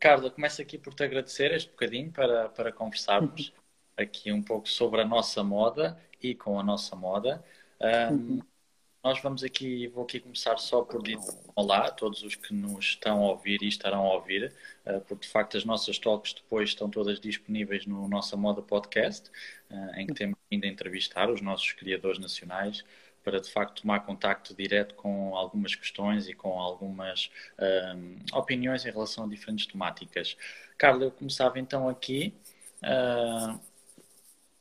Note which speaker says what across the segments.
Speaker 1: Carla, começo aqui por te agradecer este bocadinho para, para conversarmos uhum. aqui um pouco sobre a nossa moda e com a nossa moda. Um, uhum. Nós vamos aqui, vou aqui começar só por dizer olá a todos os que nos estão a ouvir e estarão a ouvir, uh, porque de facto as nossas talks depois estão todas disponíveis no Nossa Moda Podcast, uh, em que temos ainda a entrevistar os nossos criadores nacionais para de facto tomar contacto direto com algumas questões e com algumas um, opiniões em relação a diferentes temáticas. Carla, eu começava então aqui. Uh,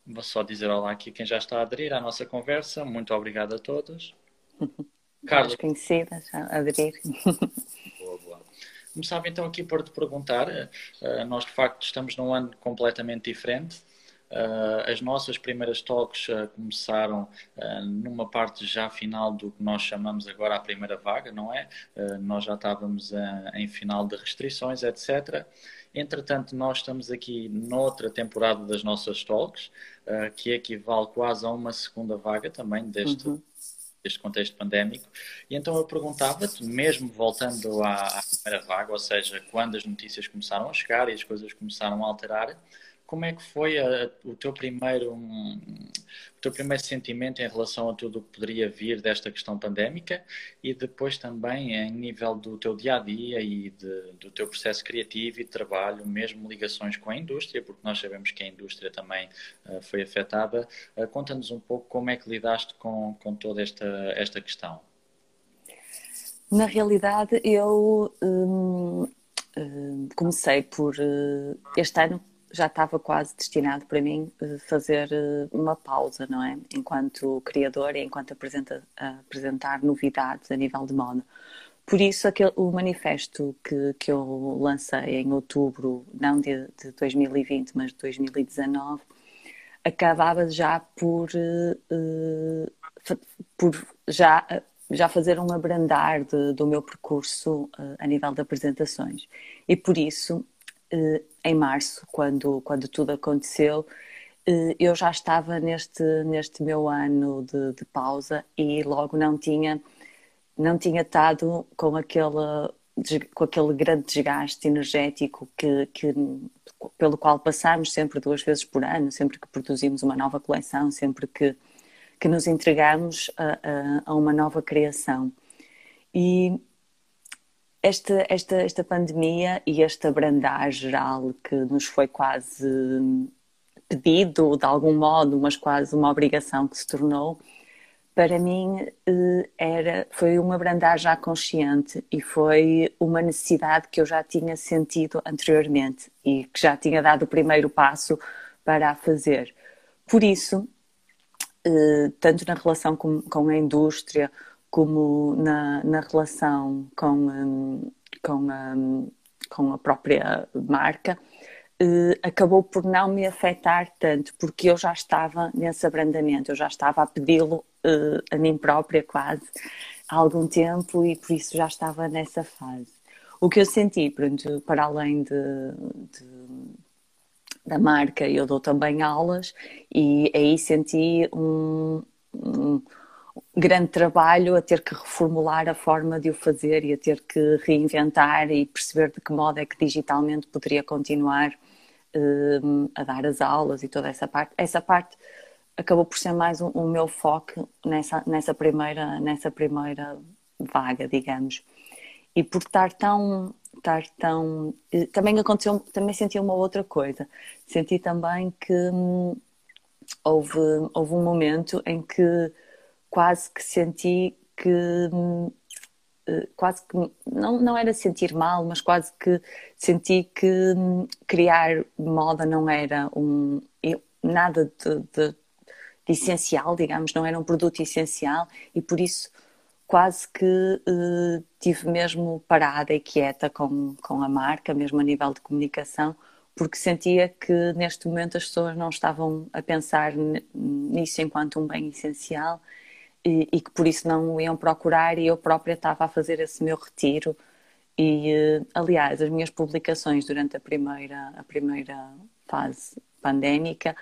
Speaker 1: vou só dizer olá aqui quem já está a aderir à nossa conversa. Muito obrigado a todos.
Speaker 2: Carla. conhecidas a aderir.
Speaker 1: Boa, boa. Começava então aqui por te perguntar, uh, nós de facto estamos num ano completamente diferente, as nossas primeiras talks uh, começaram uh, numa parte já final do que nós chamamos agora a primeira vaga, não é? nós já estávamos em final de restrições, etc. Entretanto, nós estamos aqui noutra temporada das nossas talks, que equivale quase a uma segunda vaga também deste, uhum. deste contexto pandémico. E então eu perguntava-te, mesmo voltando à, à primeira vaga, ou seja, quando as notícias começaram a chegar e as coisas começaram a alterar, como é que foi a, o teu primeiro um, o teu primeiro sentimento em relação a tudo o que poderia vir desta questão pandémica e depois também em nível do teu dia a dia e de, do teu processo criativo e de trabalho, mesmo ligações com a indústria, porque nós sabemos que a indústria também uh, foi afetada. Uh, Conta-nos um pouco como é que lidaste com, com toda esta, esta questão.
Speaker 2: Na realidade, eu hum, hum, comecei por uh, este ano já estava quase destinado para mim eh, fazer eh, uma pausa, não é? Enquanto criador e enquanto apresenta, apresentar novidades a nível de moda. Por isso, aquele, o manifesto que, que eu lancei em outubro, não de, de 2020, mas de 2019, acabava já por, uh, por já, já fazer um abrandar de, do meu percurso a nível de apresentações. E por isso eh, em março, quando, quando tudo aconteceu, eh, eu já estava neste, neste meu ano de, de pausa e logo não tinha, não tinha estado com aquele, com aquele grande desgaste energético que, que, pelo qual passamos sempre duas vezes por ano, sempre que produzimos uma nova coleção, sempre que, que nos entregamos a, a, a uma nova criação. E esta, esta, esta pandemia e este abrandar geral que nos foi quase pedido de algum modo, mas quase uma obrigação que se tornou, para mim eh, era, foi um abrandar já consciente e foi uma necessidade que eu já tinha sentido anteriormente e que já tinha dado o primeiro passo para a fazer. Por isso, eh, tanto na relação com, com a indústria, como na, na relação com, um, com, a, hum, com a própria marca, uh, acabou por não me afetar tanto, porque eu já estava nesse abrandamento, eu já estava a pedi-lo uh, a mim própria quase há algum tempo e por isso já estava nessa fase. O que eu senti, pronto, para além de, de da marca, eu dou também aulas e aí senti um, um grande trabalho a ter que reformular a forma de o fazer e a ter que reinventar e perceber de que modo é que digitalmente poderia continuar um, a dar as aulas e toda essa parte. Essa parte acabou por ser mais o um, um meu foco nessa, nessa, primeira, nessa primeira vaga, digamos. E por estar tão, estar tão. Também aconteceu, também senti uma outra coisa. Senti também que hum, houve, houve um momento em que quase que senti que eh, quase que não, não era sentir mal, mas quase que senti que hum, criar moda não era um nada de, de, de, essencial, digamos, não era um produto essencial e por isso quase que uh, tive mesmo parada e quieta com, com a marca, mesmo a nível de comunicação, porque sentia que neste momento as pessoas não estavam a pensar nisso enquanto um bem essencial e, e, que por isso não o iam procurar e eu própria estava a fazer esse meu retiro. E eh, aliás as minhas publicações durante a primeira a primeira fase pandémica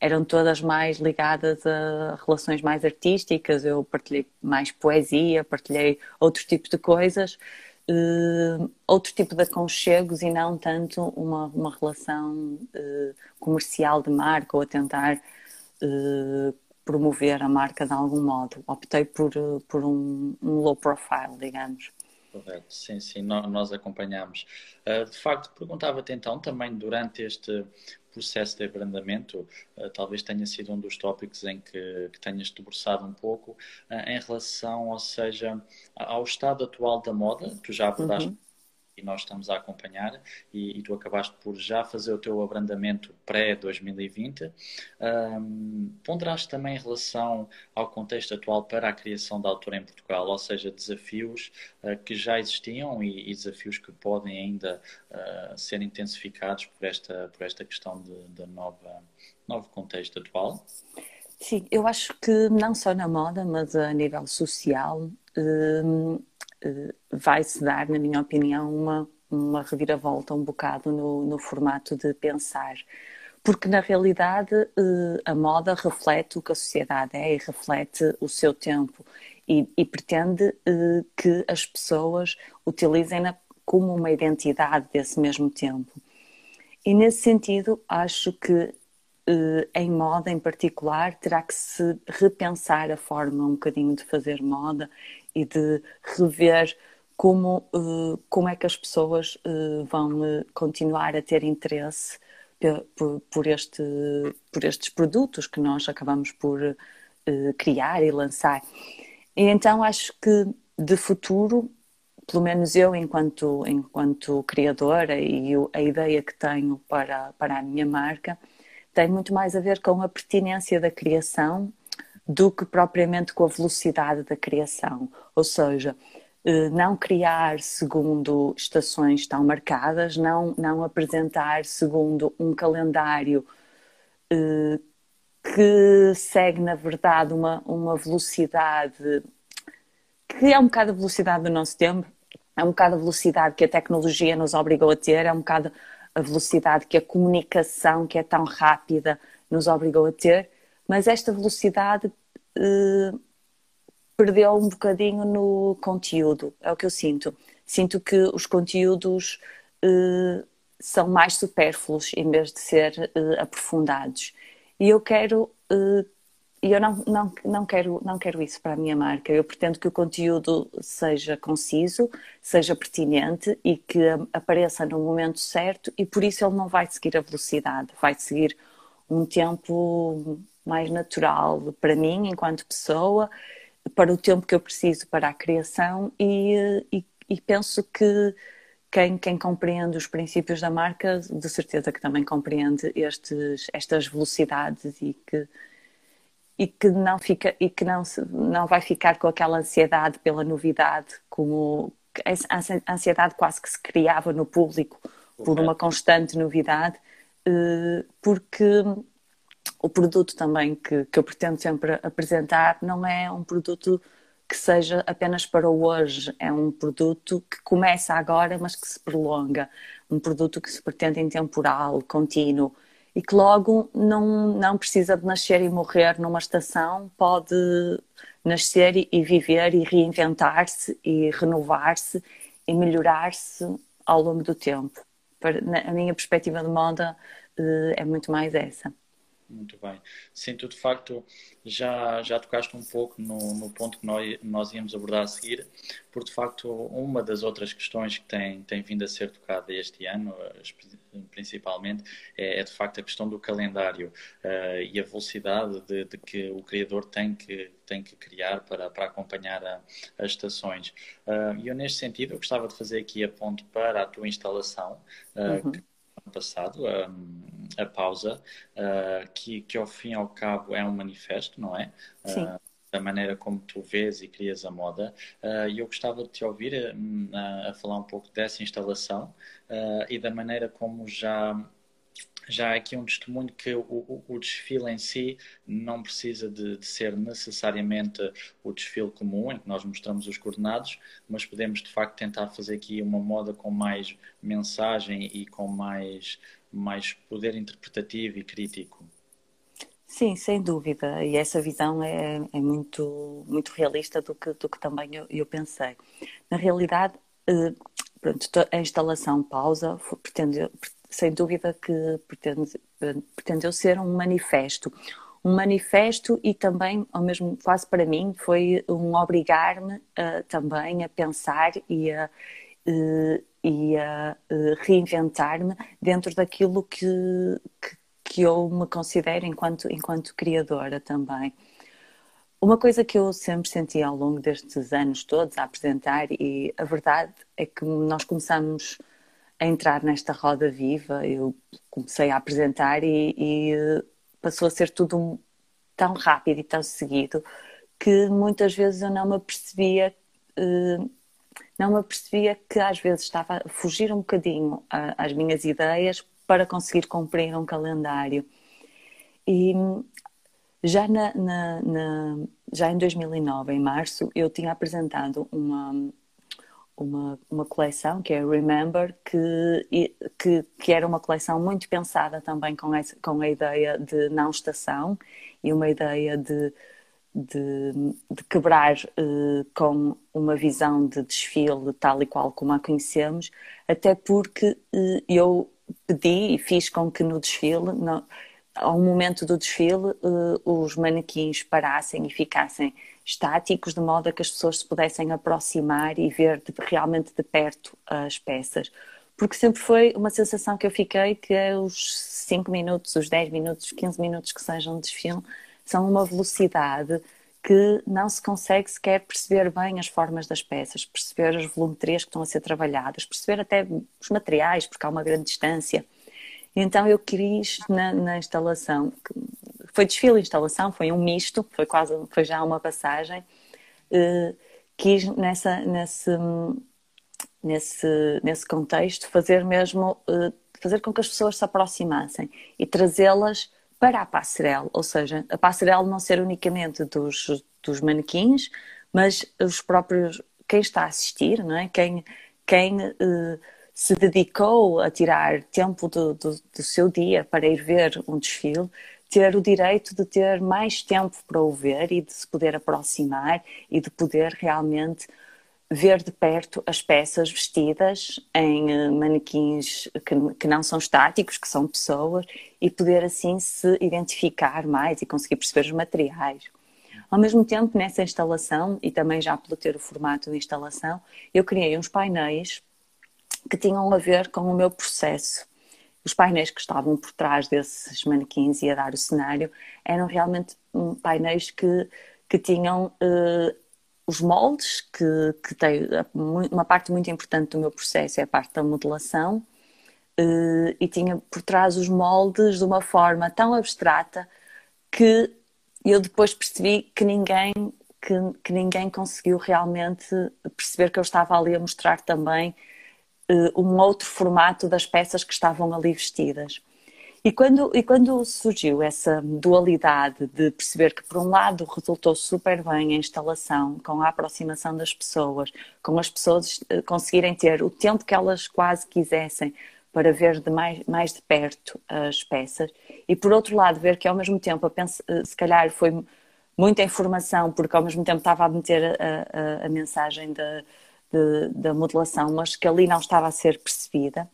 Speaker 2: eram todas mais ligadas a relações mais artísticas. Eu partilhei mais poesia partilhei outros tipos de coisas uh, outro tipo de aconchegos e não tanto uma, uma relação uh, comercial de marca ou a tentar uh, promover a marca de algum modo. Optei por, por um, um low profile, digamos.
Speaker 1: Correto, sim, sim, nós acompanhamos. De facto, perguntava-te então também durante este processo de abrandamento uh, talvez tenha sido um dos tópicos em que, que tenhas debruçado um pouco em relação, ou seja, ao estado atual da moda. Tu já abordaste uhum e nós estamos a acompanhar e, e, tu acabaste por já fazer o teu abrandamento pré-2020. Um, ponderaste também em relação ao contexto atual para a criação da autora em Portugal, ou seja, desafios uh, que já existiam e, e, desafios que podem ainda uh, ser intensificados por esta, por esta questão nova, novo contexto atual?
Speaker 2: Sim, eu acho que não só na moda, mas a nível social, eh, vai-se dar, na minha opinião, uma, uma reviravolta um bocado no, no formato de pensar. Porque, na realidade, eh, a moda reflete o que a sociedade é e reflete o seu tempo e, e pretende eh, que as pessoas utilizem-na como uma identidade desse mesmo tempo. E, nesse sentido, acho que em moda em particular, terá que se repensar a forma um bocadinho de fazer moda e de rever como, uh, como é que as pessoas uh, vão uh, continuar a ter interesse por, por, este, por estes produtos que nós acabamos por criar e lançar. E então acho que de futuro, pelo menos eu enquanto, enquanto criadora e a ideia que tenho para, para a minha marca, tem muito mais a ver com a pertinência da criação do que propriamente com a velocidade da criação. Ou seja, eh, não criar segundo estações tão marcadas, não, não apresentar segundo um calendário eh, que segue, na verdade, uma, uma velocidade que é um bocado a velocidade do nosso tempo, é um bocado a velocidade que a tecnologia nos obrigou a ter, é um bocado a velocidade que a comunicação, que é tão rápida, nos obrigou a ter mas esta velocidade eh, perdeu um bocadinho no conteúdo, é o que eu sinto. Sinto que os conteúdos eh, são mais supérfluos em vez de ser eh, aprofundados. E eu quero e eu não, não, não, quero, não quero isso para a minha marca. Eu pretendo que o conteúdo seja conciso, seja pertinente e que apareça no momento certo, e por isso ele não vai seguir a velocidade, vai seguir um tempo mais natural para mim, enquanto pessoa, para o tempo que eu preciso para a criação e, e, e penso que quem, quem, compreende os princípios da marca, de certeza que também compreende estes, estas velocidades e que, e que não fica e que não, não vai ficar com aquela ansiedade pela novidade, como a ansiedade quase que se criava no público por uma constante novidade, eh, porque o produto também que, que eu pretendo sempre apresentar não é um produto que seja apenas para o hoje, é um produto que começa agora, mas que se prolonga, um produto que se pretende intemporal, contínuo e que logo não, não precisa de nascer e morrer numa estação, pode nascer e viver e reinventar-se e renovar-se e melhorar-se ao longo do tempo. A minha perspectiva de moda eh, é muito mais essa.
Speaker 1: Muito bem. Sim, tu de facto já, já tocaste um pouco no, no ponto que nós, nós íamos abordar a seguir, porque de facto uma das outras questões que tem, tem vindo a ser tocada este ano, principalmente, é, é de facto a questão do calendário uh, e a velocidade de, de, que o criador tem que, tem que criar para, para acompanhar a, as estações. Uh, e eu, neste sentido, eu gostava de fazer aqui a ponto para a tua instalação, uh, uhum. que passado, a, a pausa, uh, que, que ao fim e ao cabo é um manifesto, não é?
Speaker 2: Sim. Uh,
Speaker 1: da maneira como tu vês e crias a moda. Uh, e eu gostava de te ouvir a falar um pouco dessa instalação e da maneira como já já há aqui um testemunho que o, o, o desfile em si não precisa de, de, ser necessariamente o desfile comum, em que nós mostramos os coordenados, mas podemos de facto tentar fazer aqui uma moda com mais mensagem e com mais, mais poder interpretativo e crítico.
Speaker 2: Sim, sem dúvida. E essa visão é, é muito, muito realista do que, do que também eu, eu pensei. Na realidade, uh, pronto, a instalação pausa pretendeu, sem dúvida que pretende, pretendeu ser um manifesto. Um manifesto e também, ao mesmo quase para mim, foi um obrigar-me uh, também a pensar e a, uh, e a uh, reinventar-me dentro daquilo que, que, que, eu me considero enquanto, enquanto criadora também. Uma coisa que eu sempre senti ao longo destes anos todos a apresentar, e a verdade é que nós começamos a entrar nesta roda viva, eu comecei a apresentar e, e passou a ser tudo tão rápido e tão seguido que muitas vezes eu não me apercebia uh, não me apercebia que às vezes estava a fugir um bocadinho às minhas ideias para conseguir cumprir um calendário. E já, na, na, na, já em 2009, em março, eu tinha apresentado uma, uma, uma coleção que é Remember, que, que, que era uma coleção muito pensada também com, essa, com a ideia de não estação e uma ideia de, de, de quebrar uh, com uma visão de desfile tal e qual como a conhecemos, até porque uh, eu pedi e fiz com que no desfile. Ao momento do desfile, uh, os manequins parassem e ficassem estáticos, de modo a que as pessoas se pudessem aproximar e ver de, realmente de perto as peças. Porque sempre foi uma sensação que eu fiquei que os 5 minutos, os 10 minutos, os 15 minutos que sejam de desfile são uma velocidade que não se consegue sequer perceber bem as formas das peças, perceber as volumetrias que estão a ser trabalhadas, perceber até os materiais, porque há uma grande distância. Então eu quis na, na instalação, foi desfile e instalação, foi um misto, foi quase, foi já uma passagem, uh, quis nessa, nesse, nesse, nesse contexto fazer mesmo, uh, fazer com que as pessoas se aproximassem e trazê-las para a passarela, ou seja, a passarela não ser unicamente dos, dos manequins, mas os próprios, quem está a assistir, não é? quem, quem uh, se dedicou a tirar tempo do, do, do, seu dia para ir ver um desfile, ter o direito de ter mais tempo para o ver e de se poder aproximar e de poder realmente ver de perto as peças vestidas em eh, manequins que, que, não são estáticos, que são pessoas, e poder assim se identificar mais e conseguir perceber os materiais. Ao mesmo tempo, nessa instalação, e também já pelo ter o formato de instalação, eu criei uns painéis que tinham a ver com o meu processo. Os painéis que estavam por trás desses manequins e a dar o cenário eram realmente painéis que, que tinham uh, os moldes, que, que tem uma parte muito importante do meu processo é a parte da modelação, uh, e tinha por trás os moldes de uma forma tão abstrata que eu depois percebi que ninguém que, que ninguém conseguiu realmente perceber que eu estava ali a mostrar também um outro formato das peças que estavam ali vestidas. E quando, e quando surgiu essa dualidade de perceber que, por um lado, resultou super bem a instalação, com a aproximação das pessoas, com as pessoas eh, conseguirem ter o tempo que elas quase quisessem para ver de mais, mais de perto as peças, e por outro lado, ver que ao mesmo tempo, eh, se calhar foi muita informação, porque ao mesmo tempo estava a meter a, a, a mensagem da da modelação, mas que ali não estava a ser percebida,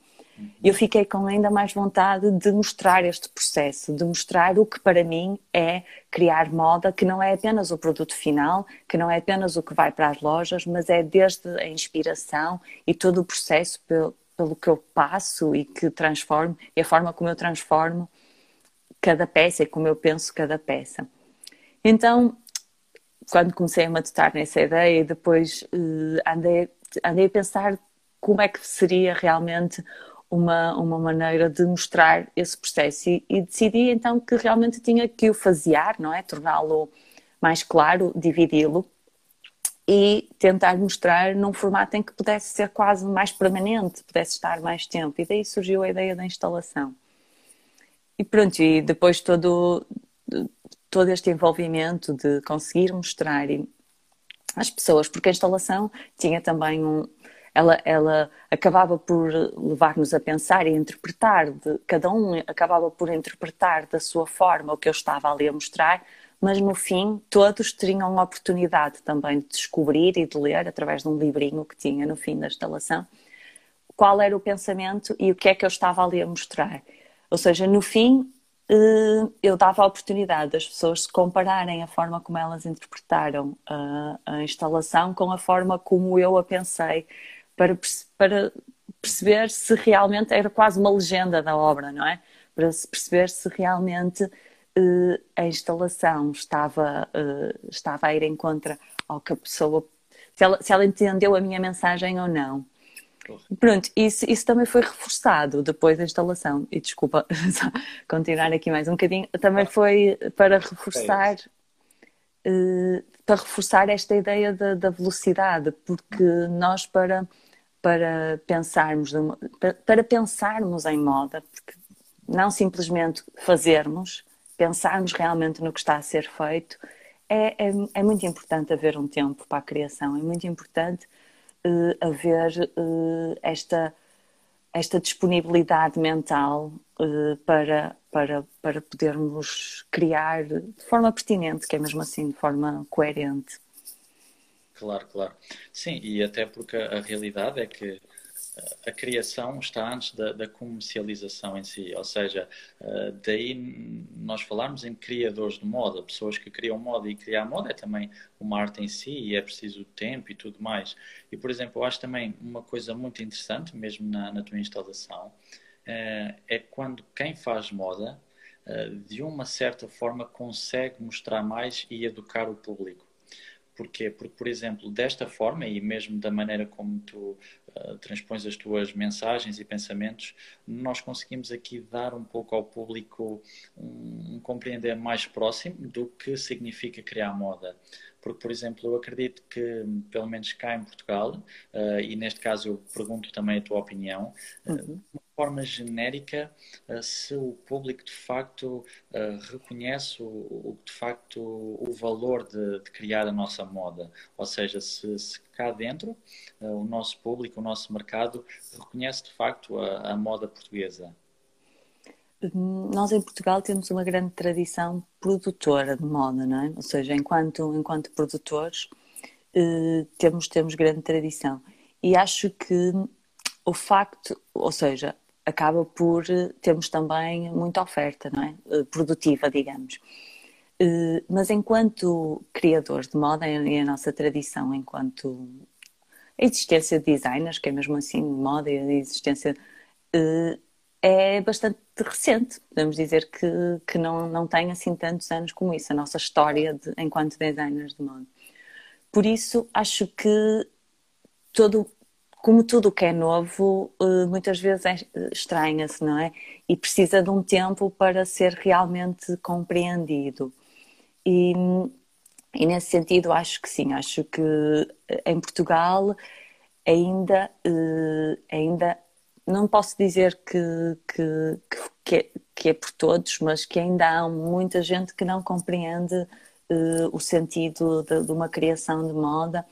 Speaker 2: eu fiquei com ainda mais vontade de mostrar este processo, de mostrar o que para mim é criar moda, que não é apenas o produto final, que não é apenas o que vai para as lojas, mas é desde a inspiração e todo o processo pelo, pelo que eu passo e que transformo, e a forma como eu transformo cada peça e como eu penso cada peça. Então, quando comecei a matutar nessa ideia depois uh, andei, andei a pensar como é que seria realmente uma, uma maneira de mostrar esse processo e, e decidi então que realmente tinha que o fasear, não é? Torná-lo mais claro, dividi-lo e tentar mostrar num formato em que pudesse ser quase mais permanente, pudesse estar mais tempo. E daí surgiu a ideia da instalação. E pronto, e depois todo, todo este envolvimento de conseguir mostrar às pessoas, porque a instalação tinha também um. Ela, ela acabava por levar-nos a pensar e interpretar, de, cada um acabava por interpretar da sua forma o que eu estava ali a mostrar, mas no fim todos teriam a oportunidade também de descobrir e de ler, através de um livrinho que tinha no fim da instalação, qual era o pensamento e o que é que eu estava ali a mostrar. Ou seja, no fim, eu dava a oportunidade das pessoas se compararem a forma como elas interpretaram a, a instalação com a forma como eu a pensei, para, para perceber se realmente era quase uma legenda da obra, não é? Para se perceber se realmente uh, a instalação estava, uh, estava a ir em contra ao que a pessoa. Se ela, se ela entendeu a minha mensagem ou não. Pronto, isso, isso também foi reforçado depois da instalação. E desculpa continuar aqui mais um bocadinho. Também foi para reforçar. Uh, para reforçar esta ideia da, da velocidade, porque nós para para pensarmos, para pensarmos em moda, não simplesmente fazermos, pensarmos realmente no que está a ser feito, é, é, é muito importante haver um tempo para a criação, é muito importante uh, haver uh, esta, esta disponibilidade mental uh, para, para, para podermos criar de forma pertinente, que é mesmo assim, de forma coerente.
Speaker 1: Claro, claro. Sim, e até porque a realidade é que a criação está antes da, da, comercialização em si, ou seja, eh, daí nós falarmos em criadores de moda, pessoas que criam moda e criar moda é também uma arte em si e é preciso tempo e tudo mais. E, por exemplo, eu acho também uma coisa muito interessante, mesmo na, na tua instalação, eh, é quando quem faz moda, eh, de uma certa forma, consegue mostrar mais e educar o público. Porquê? Porque, por exemplo, desta forma e mesmo da maneira como tu uh, transpões as tuas mensagens e pensamentos, nós conseguimos aqui dar um pouco ao público um, um compreender mais próximo do que significa criar moda. Porque, por exemplo, eu acredito que, pelo menos cá em Portugal, uh, e neste caso eu pergunto também a tua opinião, uh, uhum forma genérica eh, se o público de facto eh, reconhece o, de facto o valor de, de criar a nossa moda, ou seja, se, se, cá dentro eh, o nosso público, o nosso mercado reconhece de facto a, a moda portuguesa.
Speaker 2: Nós em Portugal temos uma grande tradição produtora de moda, não é? Ou seja, enquanto, enquanto produtores temos, temos grande tradição. E acho que o facto, ou seja, acaba por eh, termos também muita oferta, não é? Eh, produtiva, digamos. Eh, mas enquanto criadores de moda e a nossa tradição enquanto a existência de designers, que é mesmo assim moda e a existência é bastante recente. Podemos dizer que, que não, não tem assim tantos anos como isso, a nossa história de, enquanto designers de moda. Por isso, acho que todo como tudo o que é novo, eh, muitas vezes é, estranha-se, não é? E precisa de um tempo para ser realmente compreendido. E, e nesse sentido, acho que sim, acho que eh, em Portugal ainda, eh, ainda não posso dizer que, que, que, é, que é por todos, mas que ainda há muita gente que não compreende o sentido de, de uma criação de moda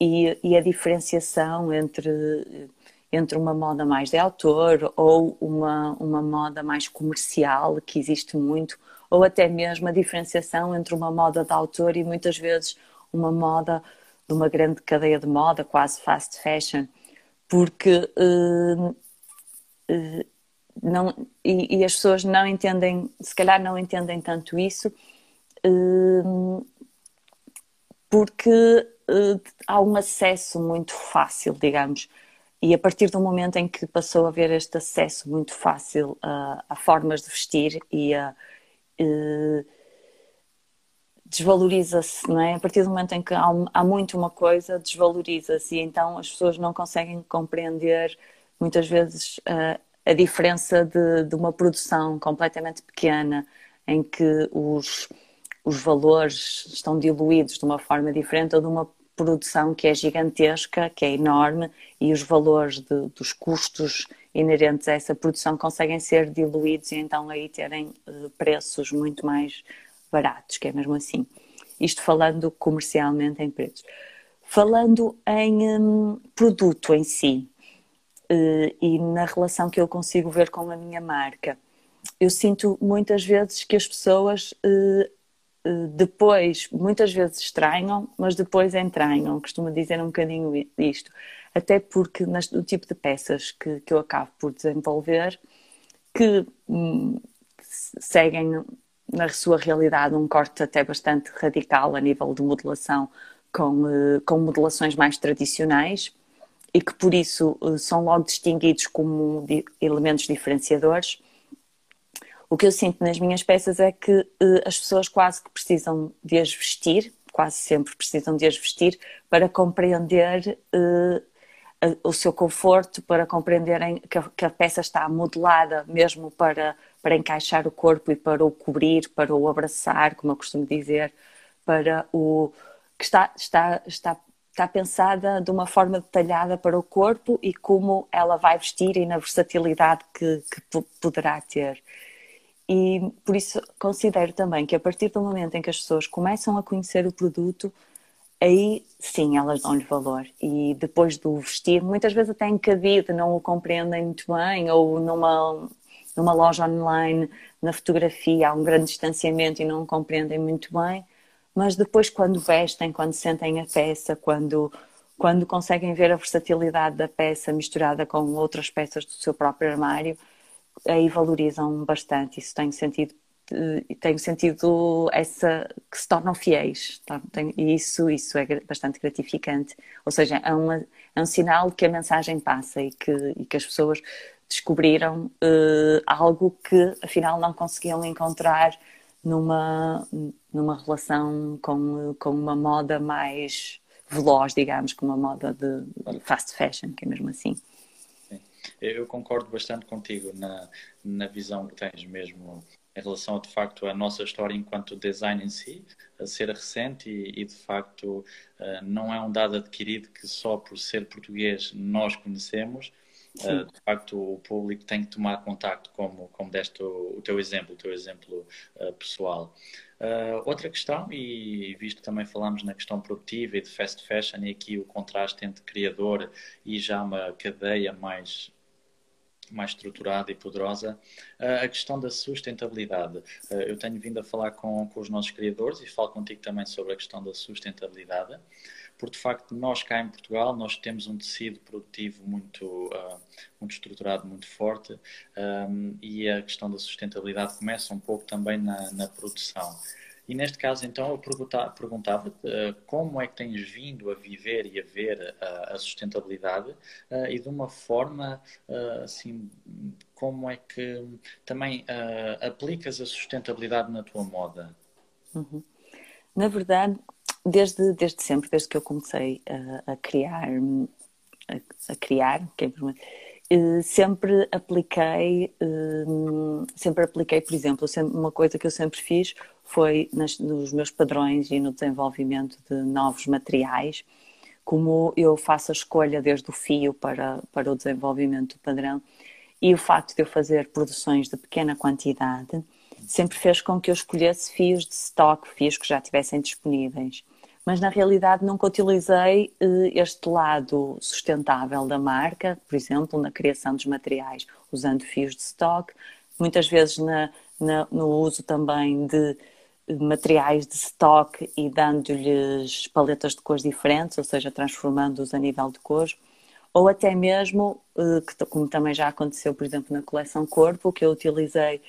Speaker 2: e, e a diferenciação entre, entre uma moda mais de autor ou uma, uma moda mais comercial, que existe muito, ou até mesmo a diferenciação entre uma moda de autor e muitas vezes uma moda de uma grande cadeia de moda, quase fast fashion, porque uh, uh, não, e, e, as pessoas não entendem, se calhar não entendem tanto isso, uh, porque uh, há um acesso muito fácil, digamos. E a partir do momento em que passou a haver este acesso muito fácil a, a formas de vestir e a. Uh, desvaloriza-se, não é? A partir do momento em que há, há muito uma coisa, desvaloriza-se e então as pessoas não conseguem compreender muitas vezes uh, a diferença de, de, uma produção completamente pequena em que os, os valores estão diluídos de uma forma diferente ou de uma produção que é gigantesca, que é enorme, e os valores de, dos custos inerentes a essa produção conseguem ser diluídos e então aí terem uh, preços muito mais baratos, que é mesmo assim. Isto falando comercialmente em preços. Falando em um, produto em si e na relação que eu consigo ver com a minha marca, eu sinto muitas vezes que as pessoas uh, depois, muitas vezes estranham, mas depois entranham. Costumo dizer um bocadinho isto. Até porque no tipo de peças que, que eu acabo por desenvolver, que hum, seguem na sua realidade um corte até bastante radical a nível de modelação com, com modelações mais tradicionais e que por isso uh, são logo distinguidos como elementos diferenciadores. O que eu sinto nas minhas peças é que uh, as pessoas quase que precisam de as vestir, quase sempre precisam de as vestir para compreender o seu conforto, para compreenderem que a peça está modelada mesmo para para encaixar o corpo e para o cobrir, para o abraçar, como eu costumo dizer, para o que está, está, está, está pensada de uma forma detalhada para o corpo e como ela vai vestir e na versatilidade que, que poderá ter. E por isso considero também que a partir do momento em que as pessoas começam a conhecer o produto, aí sim elas dão-lhe valor. E depois do vestir, muitas vezes até encabido, não o compreendem muito bem, ou numa, numa loja online, na fotografia, há um grande distanciamento e não compreendem muito bem, mas depois quando vestem, quando sentem a peça, quando, quando conseguem ver a versatilidade da peça misturada com outras peças do seu próprio armário, aí valorizam bastante. Isso tem sentido eh, tenho sentido essa que se tornam fiéis tá? e isso isso é bastante gratificante ou seja é, uma, é um sinal que a mensagem passa e que, e que as pessoas descobriram uh, algo que afinal não conseguiam encontrar numa, numa relação com, com uma moda mais veloz, digamos, com uma moda de fast fashion, que é mesmo assim.
Speaker 1: Sim. Eu concordo bastante contigo na, na visão que tens mesmo em relação de facto, a nossa história enquanto design em si, a ser recente e, e de facto, uh, não é um dado adquirido que só por ser português nós conhecemos, Uh, de facto, o público tem que tomar contacto, como, como deste o, o teu exemplo, o teu exemplo uh, pessoal. Uh, outra questão, e visto que também falamos na questão produtiva e de fast fashion, e aqui o contraste entre criador e já uma cadeia mais mais estruturada e poderosa, a questão da sustentabilidade. Eu tenho vindo a falar com, com os nossos criadores e falo contigo também sobre a questão da sustentabilidade porque de facto nós cá em Portugal nós temos um tecido produtivo muito, uh, muito estruturado, muito forte um, e a questão da sustentabilidade começa um pouco também na, na produção. E neste caso, então, eu perguntava uh, como é que tens vindo a viver e a ver uh, a sustentabilidade uh, e de uma forma, assim, como é que também aplicas a sustentabilidade na tua moda?
Speaker 2: Uhum. Na verdade, desde, desde sempre, desde que eu comecei a, a criar, a, a criar, é sempre apliquei, eh, sempre apliquei, por exemplo, uma coisa que eu sempre fiz foi nas, nos meus padrões e no desenvolvimento de novos materiais, como eu faço a escolha desde o fio para, para o desenvolvimento do padrão e o facto de eu fazer produções de pequena quantidade sempre fez com que eu escolhesse fios de stock, fios que já tivessem disponíveis mas na realidade nunca utilizei eh, este lado sustentável da marca, por exemplo, na criação dos materiais, usando fios de stock, muitas vezes na, na, no uso também de materiais de stock e dando-lhes paletas de cores diferentes, ou seja, transformando-os a nível de cores, ou até mesmo, eh, como também já aconteceu, por exemplo, na coleção Corpo, que eu utilizei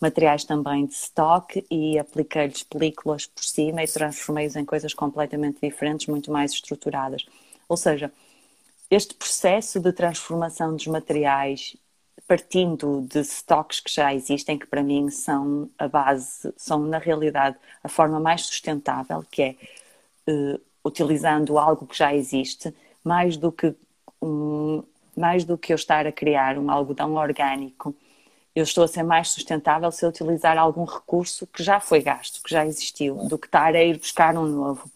Speaker 2: materiais também de stock e apliquei-lhes películas por cima e transformei-os em coisas completamente diferentes, muito mais estruturadas. Ou seja, este processo de transformação dos materiais partindo de stocks que já existem, que para mim são a base, são na realidade a forma mais sustentável, que é uh, utilizando algo que já existe, mais do que um, mais do que eu estar a criar um algodão orgânico eu estou a ser mais sustentável se eu utilizar algum recurso que já foi gasto, que já existiu, do que estar a ir buscar um novo.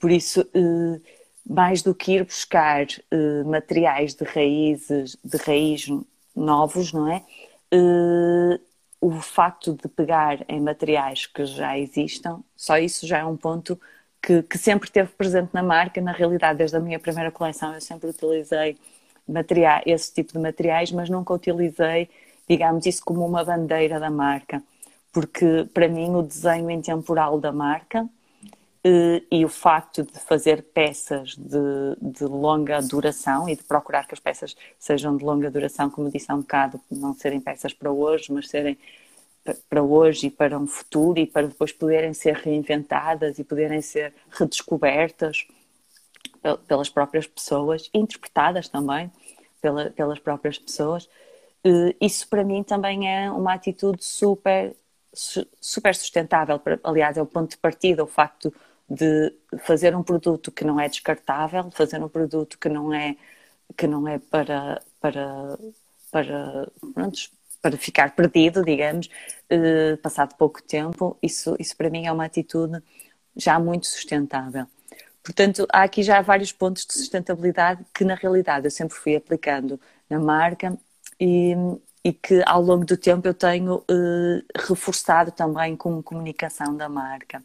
Speaker 2: Por isso, eh, mais do que ir buscar eh, materiais de raízes, de raiz novos, não é? Eh, o facto de pegar em materiais que já existam, só isso já é um ponto que, que sempre teve presente na marca. Na realidade, desde a minha primeira coleção, eu sempre utilizei materiais, esse tipo de materiais, mas nunca utilizei digamos isso como uma bandeira da marca, porque para mim o desenho intemporal da marca eh, e o facto de fazer peças de, de, longa duração e de procurar que as peças sejam de longa duração, como disse há um bocado, não serem peças para hoje, mas serem para hoje e para um futuro e para depois poderem ser reinventadas e poderem ser redescobertas pelas próprias pessoas, interpretadas também pela, pelas próprias pessoas. Eh, isso para mim também é uma atitude super super sustentável. Aliás, é o ponto de partida, o facto de fazer um produto que não é descartável, fazer um produto que não é que não é para para para pronto, para ficar perdido, digamos, eh, passado pouco tempo. Isso isso para mim é uma atitude já muito sustentável. Portanto, há aqui já vários pontos de sustentabilidade que na realidade eu sempre fui aplicando na marca e, e que ao longo do tempo eu tenho uh, reforçado também com comunicação da marca.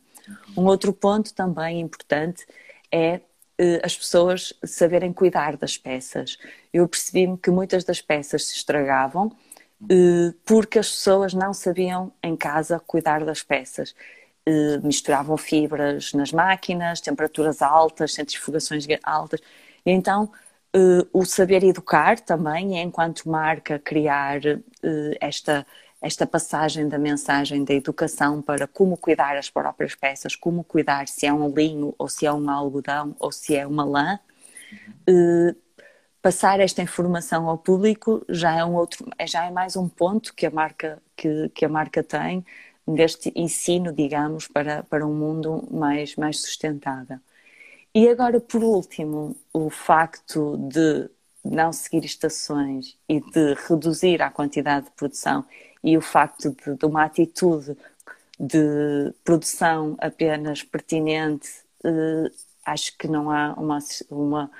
Speaker 2: Um outro ponto também importante é uh, as pessoas saberem cuidar das peças. Eu percebi-me que muitas das peças se estragavam uh, porque as pessoas não sabiam em casa cuidar das peças. misturavam fibras nas máquinas, temperaturas altas, centrifugações altas. E então uh, o saber educar também, é enquanto marca criar uh, esta, esta passagem da mensagem da educação para como cuidar as próprias peças, como cuidar se é um linho ou se é um algodão ou se é uma lã. Uh, passar esta informação ao público já é um outro, é, já é mais um ponto que a marca que, que a marca tem deste ensino, digamos, para, para um mundo mais, mais sustentável. E agora, por último, o facto de não seguir estações e de reduzir a quantidade de produção e o facto de, de uma atitude de produção apenas pertinente, eh, acho que não há uma, uma,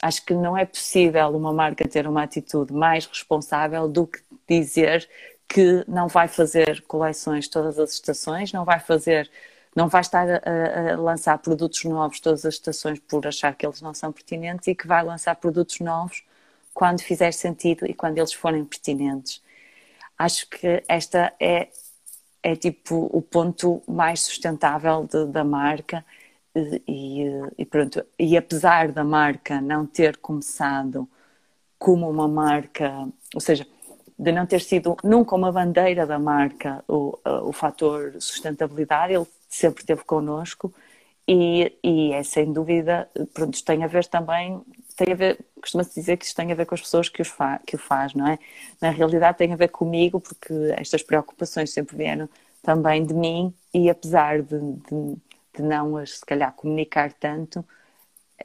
Speaker 2: acho que não é possível uma marca ter uma atitude mais responsável do que dizer que não vai fazer coleções todas as estações, não vai fazer não vai estar a, a, lançar produtos novos todas as estações por achar que eles não são pertinentes e que vai lançar produtos novos quando fizer sentido e quando eles forem pertinentes. Acho que esta é, é tipo o ponto mais sustentável de, da marca e, e, pronto. E apesar da marca não ter começado como uma marca, ou seja, de não ter sido nunca uma bandeira da marca o, o fator sustentabilidade, ele sempre esteve connosco e, e é sem dúvida, pronto, tem a ver também, tem a ver, costuma-se dizer que isto tem a ver com as pessoas que, os fa, que o faz, não é? Na realidade tem a ver comigo, porque estas preocupações sempre vieram também de mim e apesar de, de, de não as, se calhar, comunicar tanto,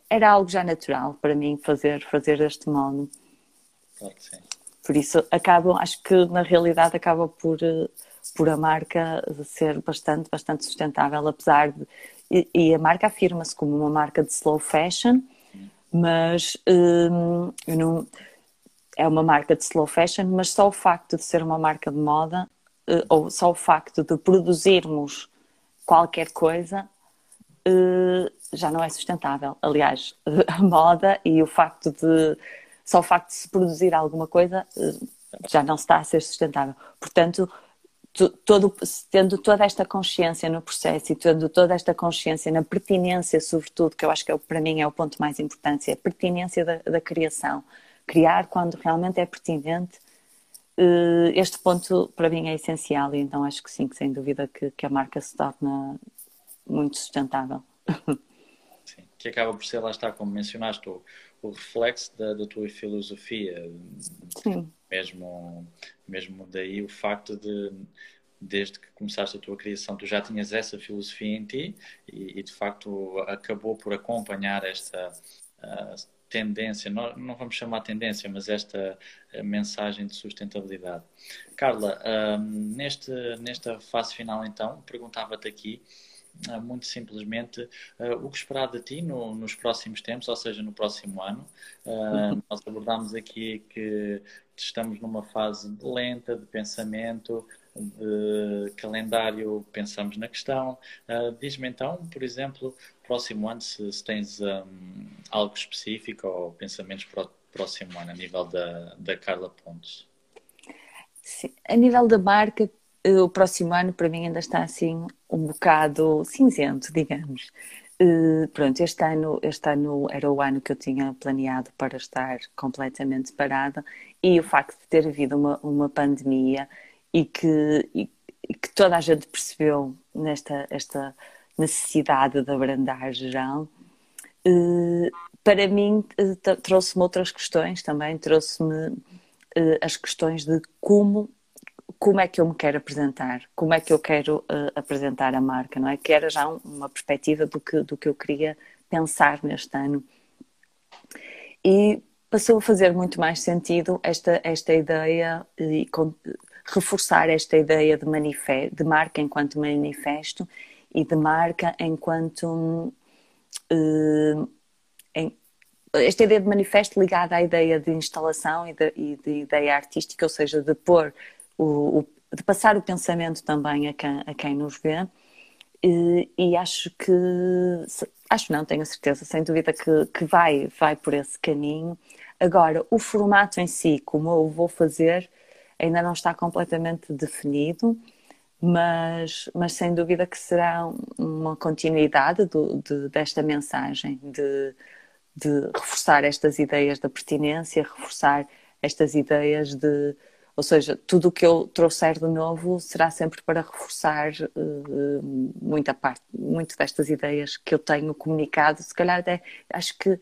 Speaker 2: era algo já natural para mim fazer, fazer deste modo.
Speaker 1: Claro que sim.
Speaker 2: Por isso, acabam, acho que na realidade acaba por por a marca ser bastante, bastante sustentável, apesar de. E, e a marca afirma-se como uma marca de slow fashion, mas hum, não, é uma marca de slow fashion, mas só o facto de ser uma marca de moda, uh, ou só o facto de produzirmos qualquer coisa, uh, já não é sustentável. Aliás, a moda e o facto de. Só o facto de se produzir alguma coisa uh, já não está a ser sustentável. Portanto, todo, tendo toda esta consciência no processo e tendo toda esta consciência na pertinência, sobretudo, que eu acho que é, para mim é o ponto mais importante, é a pertinência da, da criação. Criar quando realmente é pertinente, eh, este ponto para mim é essencial e então acho que sim, que sem dúvida que, que a marca se torna muito sustentável.
Speaker 1: Sim, que acaba por ser, lá está, como mencionaste, o, o reflexo da, da tua filosofia.
Speaker 2: Sim.
Speaker 1: Mesmo, mesmo daí o facto de, desde que começaste a tua criação, tu já tinhas essa filosofia em ti e, e de facto acabou por acompanhar esta uh, tendência, não, não, vamos chamar tendência, mas esta mensagem de sustentabilidade. Carla, uh, neste, nesta fase final então, perguntava-te aqui muito simplesmente uh, o que esperar de ti no, nos próximos tempos, ou seja, no próximo ano. Uh, uhum. Nós abordámos aqui que estamos numa fase lenta de pensamento, de calendário, pensamos na questão. Uh, Diz-me então, por exemplo, próximo ano, se, se tens um, algo específico ou pensamentos para o próximo ano, a nível da, da Carla Pontes.
Speaker 2: Sim, a nível da marca, o próximo ano para mim ainda está assim um bocado cinzento, digamos. Uh, pronto, este ano, este ano era o ano que eu tinha planeado para estar completamente parada e o facto de ter havido uma, uma pandemia e que, e que toda a gente percebeu nesta esta necessidade de abrandar geral, uh, para mim uh, trouxe-me outras questões também, trouxe-me as questões de como como é que eu me quero apresentar, como é que eu quero uh, apresentar a marca, não é? Que era já um, uma perspectiva do que, do que eu queria pensar neste ano. E passou a fazer muito mais sentido esta, esta ideia e com, reforçar esta ideia de, de marca enquanto manifesto e de marca enquanto uh, em, esta ideia de manifesto ligada à ideia de instalação e de, e de ideia artística, ou seja, de pôr o, o, de passar o pensamento também a quem, a quem nos vê. E, e, acho que, acho não, tenho certeza, sem dúvida que, que vai, vai por esse caminho. Agora, o formato em si, como eu vou fazer, ainda não está completamente definido, mas, mas sem dúvida que será uma continuidade do, de, desta mensagem, de, de reforçar estas ideias da pertinência, reforçar estas ideias de, ou seja, tudo o que eu trouxer de novo será sempre para reforçar uh, muita parte, muito destas ideias que eu tenho comunicado. Se calhar até acho que,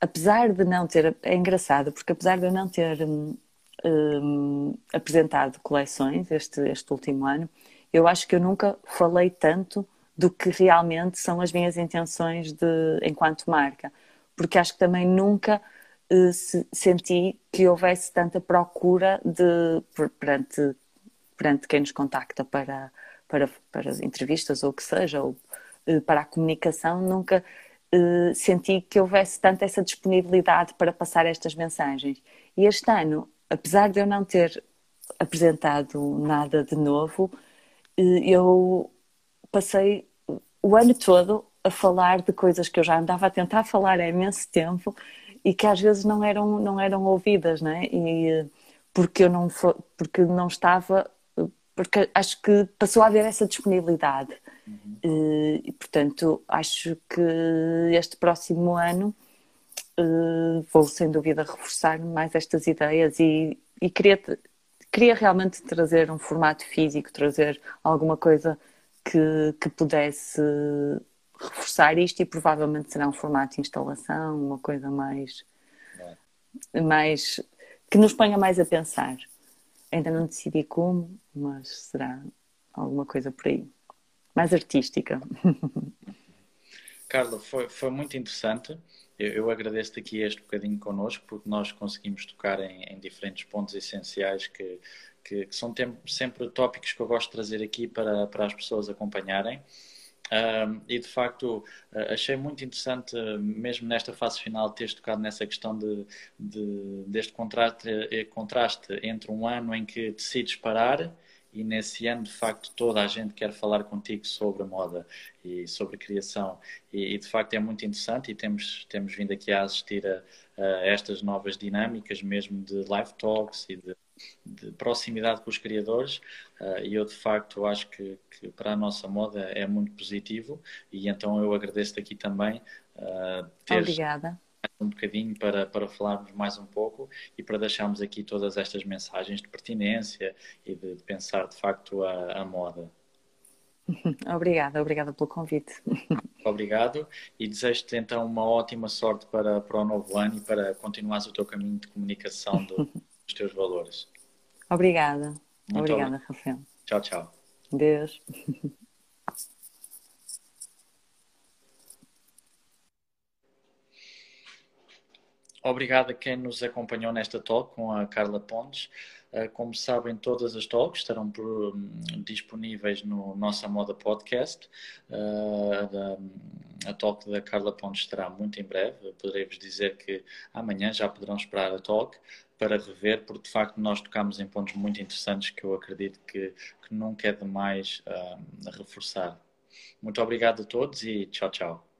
Speaker 2: apesar de não ter, é engraçado, porque apesar de eu não ter um, um, apresentado coleções este, este último ano, eu acho que eu nunca falei tanto do que realmente são as minhas intenções de, enquanto marca, porque acho que também nunca uh, senti que houvesse tanta procura de perante, perante quem nos contacta para, para, para as entrevistas ou o que seja, ou uh, para a comunicação, nunca uh, senti que houvesse tanta essa disponibilidade para passar estas mensagens. E este ano, apesar de eu não ter apresentado nada de novo, eu passei o ano todo a falar de coisas que eu já andava a tentar falar há imenso tempo e que às vezes não eram não eram ouvidas, né? E porque eu não porque não estava porque acho que passou a haver essa disponibilidade uhum. e portanto acho que este próximo ano vou sem dúvida reforçar mais estas ideias e, e queria queria realmente trazer um formato físico trazer alguma coisa que, que pudesse reforçar isto e provavelmente será um formato de instalação, uma coisa mais, é. mais que nos ponha mais a pensar. Ainda não decidi como, mas será alguma coisa por aí. Mais artística.
Speaker 1: Carla, foi, foi muito interessante. Eu, eu agradeço-te aqui este bocadinho connosco, porque nós conseguimos tocar em, em diferentes pontos essenciais que, que, que são sempre tópicos que eu gosto de trazer aqui para, para as pessoas acompanharem. E de facto achei muito interessante, uh, mesmo nesta fase final, teres tocado nessa questão de, de, deste contraste, eh, contraste entre um ano em que decides parar e nesse ano, de facto, toda a gente quer falar contigo sobre moda e sobre criação. E, e de facto é muito interessante e temos, temos vindo aqui a assistir a, a estas novas dinâmicas, mesmo de live talks e de de proximidade com os criadores uh, e eu de facto acho que, que, para a nossa moda é muito positivo e então eu agradeço-te aqui também uh,
Speaker 2: teres Obrigada.
Speaker 1: um bocadinho para, para falarmos mais um pouco e para deixarmos aqui todas estas mensagens de pertinência e de, de pensar de facto a, a moda.
Speaker 2: Obrigada, obrigada pelo convite.
Speaker 1: Obrigado e desejo-te então uma ótima sorte para, para o novo ano e para continuares o teu caminho de comunicação do, dos teus valores.
Speaker 2: Obrigada. Muito Obrigada, bom. Rafael.
Speaker 1: Tchau, tchau.
Speaker 2: Deus.
Speaker 1: Obrigado a quem nos acompanhou nesta talk com a Carla Pontes. Eh, como sabem, todas as talks estarão por, hum, disponíveis no Nossa Moda Podcast. Uh, a talk da Carla Pontes estará muito em breve. Poderei-vos dizer que amanhã já poderão esperar a talk para rever, porque de facto nós tocamos em pontos muito interessantes que eu acredito que, que nunca é demais uh, reforçar. Muito obrigado a todos e tchau, tchau.